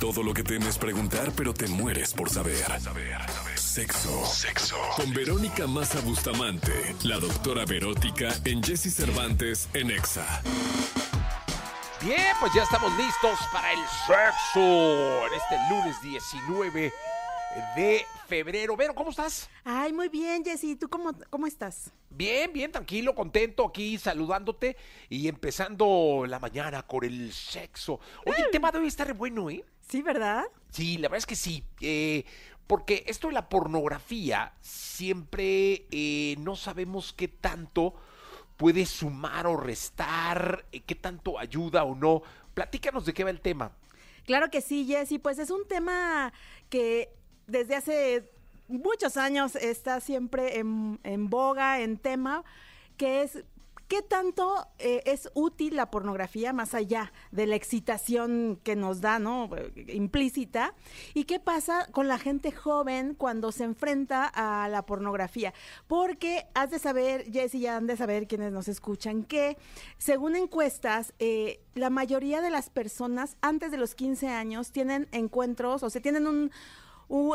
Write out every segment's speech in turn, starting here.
Todo lo que temes preguntar, pero te mueres por saber. Sexo. Sexo. Con Verónica Massa Bustamante, la doctora Verótica en Jesse Cervantes en Exa. Bien, pues ya estamos listos para el sexo en este lunes 19 de febrero. Vero, ¿cómo estás? Ay, muy bien, Jessy. ¿Tú cómo, cómo estás? Bien, bien, tranquilo, contento aquí saludándote y empezando la mañana con el sexo. Oye, el tema de hoy está re bueno, ¿eh? Sí, ¿verdad? Sí, la verdad es que sí. eh, porque esto de la pornografía siempre eh, no sabemos qué tanto puede sumar o restar, eh, qué tanto ayuda o no. Platícanos de qué va el tema. Claro que sí, Jessy. Pues es un tema que desde hace muchos años está siempre en, en boga, en tema, que es qué tanto eh, es útil la pornografía más allá de la excitación que nos da, ¿no? Implícita. ¿Y qué pasa con la gente joven cuando se enfrenta a la pornografía? Porque has de saber, Jessy, ya han de saber quienes nos escuchan, que según encuestas, eh, la mayoría de las personas antes de los 15 años tienen encuentros, o sea, tienen un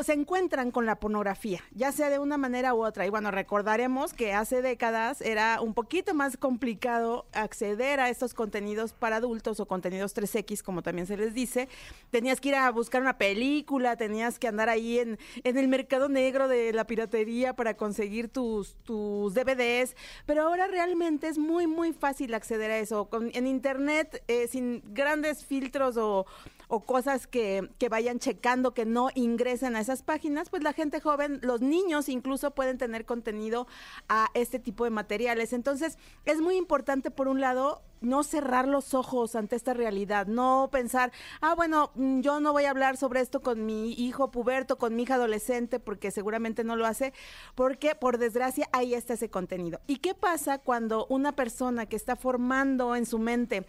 se encuentran con la pornografía, ya sea de una manera u otra. Y bueno, recordaremos que hace décadas era un poquito más complicado acceder a estos contenidos para adultos o contenidos 3X, como también se les dice. Tenías que ir a buscar una película, tenías que andar ahí en, en el mercado negro de la piratería para conseguir tus, tus DVDs. Pero ahora realmente es muy, muy fácil acceder a eso. Con- en Internet, eh, sin grandes filtros o o cosas que, vayan checando que no ingresen a esas páginas, pues la gente joven, los niños incluso pueden tener contenido a este tipo de materiales. Entonces, es muy importante, por un lado, no cerrar los ojos ante esta realidad, no pensar, ah, bueno, mm, yo no voy a hablar sobre esto con mi hijo puberto, con mi hija adolescente, porque seguramente no lo hace, porque por desgracia ahí está ese contenido. ¿Y qué pasa cuando una persona que está formando en su mente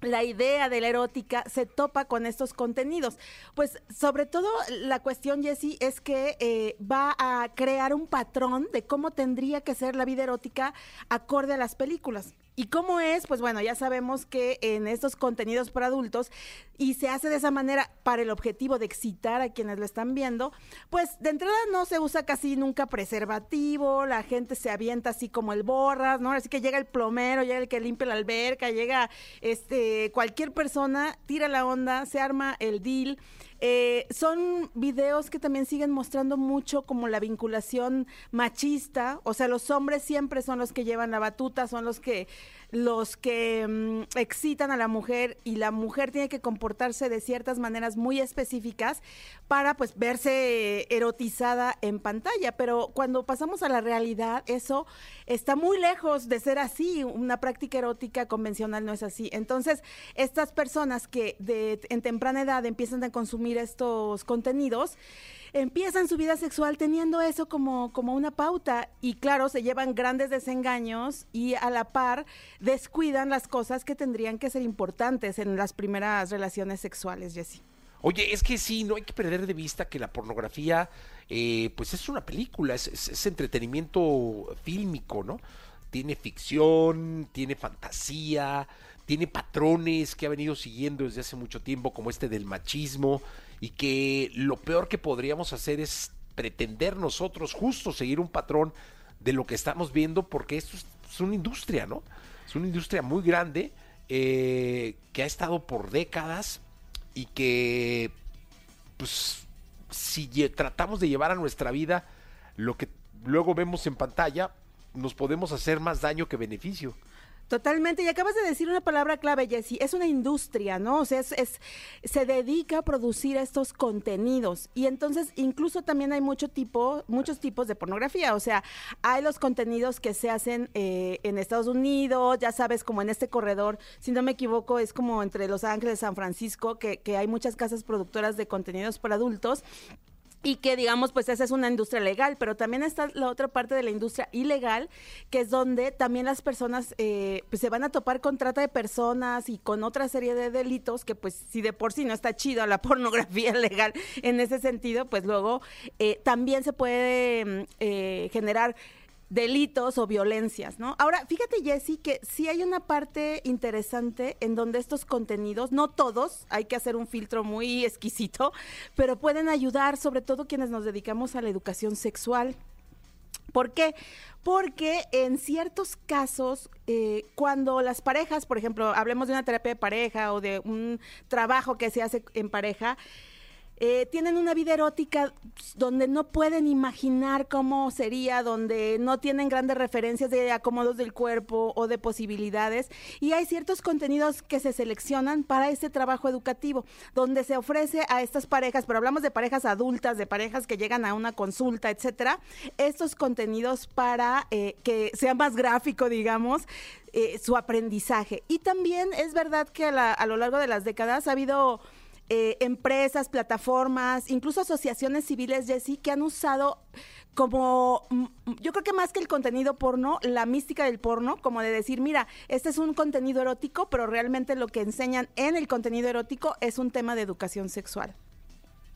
la idea de la erótica se topa con estos contenidos. Pues sobre todo la cuestión, Jessie, es que eh, va a crear un patrón de cómo tendría que ser la vida erótica acorde a las películas. ¿Y cómo es? Pues bueno, ya sabemos que en estos contenidos para adultos, y se hace de esa manera para el objetivo de excitar a quienes lo están viendo, pues de entrada no se usa casi nunca preservativo, la gente se avienta así como el borras, ¿no? Así que llega el plomero, llega el que limpia la alberca, llega este cualquier persona, tira la onda, se arma el deal. Eh, son videos que también siguen mostrando mucho como la vinculación machista, o sea, los hombres siempre son los que llevan la batuta, son los que los que mm, excitan a la mujer y la mujer tiene que comportarse de ciertas maneras muy específicas para pues verse erotizada en pantalla, pero cuando pasamos a la realidad eso está muy lejos de ser así, una práctica erótica convencional no es así. Entonces, estas personas que de, en temprana edad empiezan a consumir estos contenidos, empiezan su vida sexual teniendo eso como, como una pauta y claro, se llevan grandes desengaños y a la par descuidan las cosas que tendrían que ser importantes en las primeras relaciones sexuales, Jessie. Oye, es que sí, no hay que perder de vista que la pornografía, eh, pues es una película, es, es- es entretenimiento fílmico, ¿no? Tiene ficción, tiene fantasía, tiene patrones que ha venido siguiendo desde hace mucho tiempo, como este del machismo, y que lo peor que podríamos hacer es pretender nosotros justo seguir un patrón de lo que estamos viendo, porque esto es, una industria, ¿no? Es una industria muy grande eh, que ha estado por décadas y que, pues, si tratamos de llevar a nuestra vida lo que luego vemos en pantalla, nos podemos hacer más daño que beneficio. Totalmente, y acabas de decir una palabra clave, Jessie, es una industria, ¿no? O sea, es, es- se dedica a producir estos contenidos. Y entonces, incluso también hay mucho tipo, muchos tipos de pornografía. O sea, hay los contenidos que se hacen eh, en Estados Unidos, ya sabes, como en este corredor, si no me equivoco, es como entre Los Ángeles San Francisco, que, que hay muchas casas productoras de contenidos para adultos y que digamos pues esa es una industria legal, pero también está la otra parte de la industria ilegal, que es donde también las personas eh, pues se van a topar con trata de personas y con otra serie de delitos que pues si de por sí no está chido la pornografía legal en ese sentido, pues luego eh, también se puede mm, eh, generar delitos o violencias, ¿no? Ahora, fíjate, Jessy, que sí hay una parte interesante en donde estos contenidos, no todos, hay que hacer un filtro muy exquisito, pero pueden ayudar, sobre todo quienes nos dedicamos a la educación sexual. ¿Por qué? Porque en ciertos casos, eh, cuando las parejas, por ejemplo, hablemos de una terapia de pareja o de un trabajo que se hace en pareja, eh, tienen una vida erótica donde no pueden imaginar cómo sería, donde no tienen grandes referencias de acomodos del cuerpo o de posibilidades. Y hay ciertos contenidos que se seleccionan para este trabajo educativo, donde se ofrece a estas parejas, pero hablamos de parejas adultas, de parejas que llegan a una consulta, etcétera, estos contenidos para eh, que sea más gráfico, digamos, eh, su aprendizaje. Y también es verdad que a lo largo de las décadas ha habido eh, empresas, plataformas, incluso asociaciones civiles, Jessy, que han usado como, mm, yo creo que más que el contenido porno, la mística del porno, como de decir, mira, este es un contenido erótico, pero realmente lo que enseñan en el contenido erótico es un tema de educación sexual.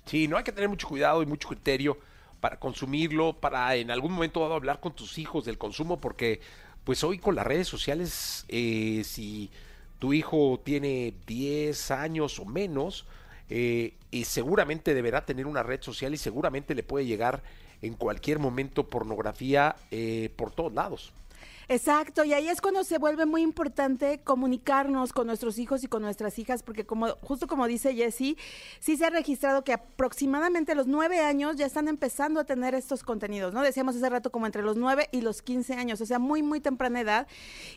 Sí, no hay que tener mucho cuidado y mucho criterio para consumirlo, para en algún momento dado hablar con tus hijos del consumo, porque pues hoy con las redes sociales, eh, si tu hijo tiene 10 años o menos, eh, y seguramente deberá tener una red social y seguramente le puede llegar en cualquier momento pornografía eh, por todos lados. Exacto, y ahí es cuando se vuelve muy importante comunicarnos con nuestros hijos y con nuestras hijas, porque como justo como dice Jessie, sí se ha registrado que aproximadamente a los nueve años ya están empezando a tener estos contenidos, ¿no? Decíamos hace rato como entre los nueve y los quince años, o sea, muy, muy temprana edad.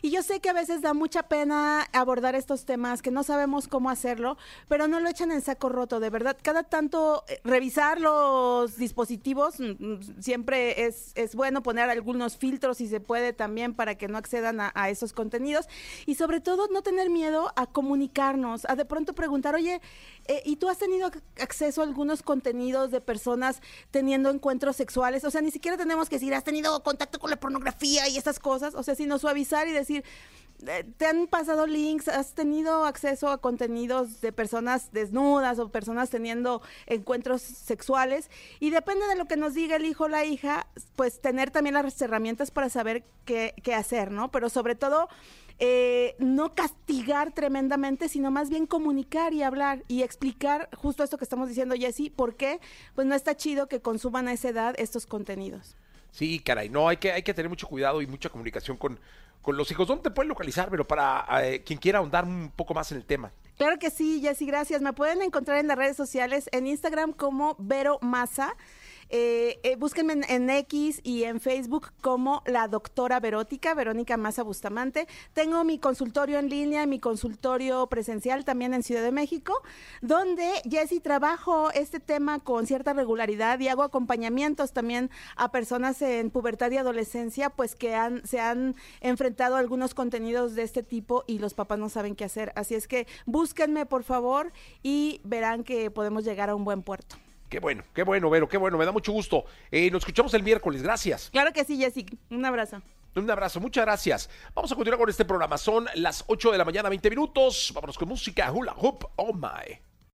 Y yo sé que a veces da mucha pena abordar estos temas, que no sabemos cómo hacerlo, pero no lo echan en saco roto, de verdad. Cada tanto eh, revisar los dispositivos, mm, mm, siempre es, es bueno poner algunos filtros si se puede también para que no accedan a, esos contenidos y sobre todo no tener miedo a comunicarnos, a de pronto preguntar, oye, eh, ¿y tú has tenido acceso a algunos contenidos de personas teniendo encuentros sexuales? O sea, ni siquiera tenemos que decir, has tenido contacto con la pornografía y esas cosas, o sea, sino suavizar y decir, ¿Te han pasado links? ¿Has tenido acceso a contenidos de personas desnudas o personas teniendo encuentros sexuales? Y depende de lo que nos diga el hijo o la hija, pues tener también las herramientas para saber qué, qué hacer, ¿no? Pero sobre todo, eh, no castigar tremendamente, sino más bien comunicar y hablar y explicar justo esto que estamos diciendo, Jessy, por qué pues no está chido que consuman a esa edad estos contenidos. Sí, caray, no, hay que, hay que tener mucho cuidado y mucha comunicación con, con los hijos. ¿Dónde te pueden localizar? Pero para eh, quien quiera ahondar un poco más en el tema. Claro que sí, Jessy, gracias. Me pueden encontrar en las redes sociales, en Instagram como Vero Massa eh, eh, búsquenme en, X y en Facebook como la doctora Verótica, Verónica Maza Bustamante. Tengo mi consultorio en línea, mi consultorio presencial también en Ciudad de México, donde Jessy trabajo este tema con cierta regularidad y hago acompañamientos también a personas en pubertad y adolescencia, pues que se han enfrentado a algunos contenidos de este tipo y los papás no saben qué hacer. Así es que búsquenme, por favor, y verán que podemos llegar a un buen puerto. Qué bueno, qué bueno, Vero, qué bueno, me da mucho gusto. Eh, nos escuchamos el miércoles, gracias. Claro que sí, Jessy. Un abrazo. Un abrazo, muchas gracias. Vamos a continuar con este programa. Son las 8 de la mañana, 20 minutos. Vámonos con música. Hula Hoop, oh my.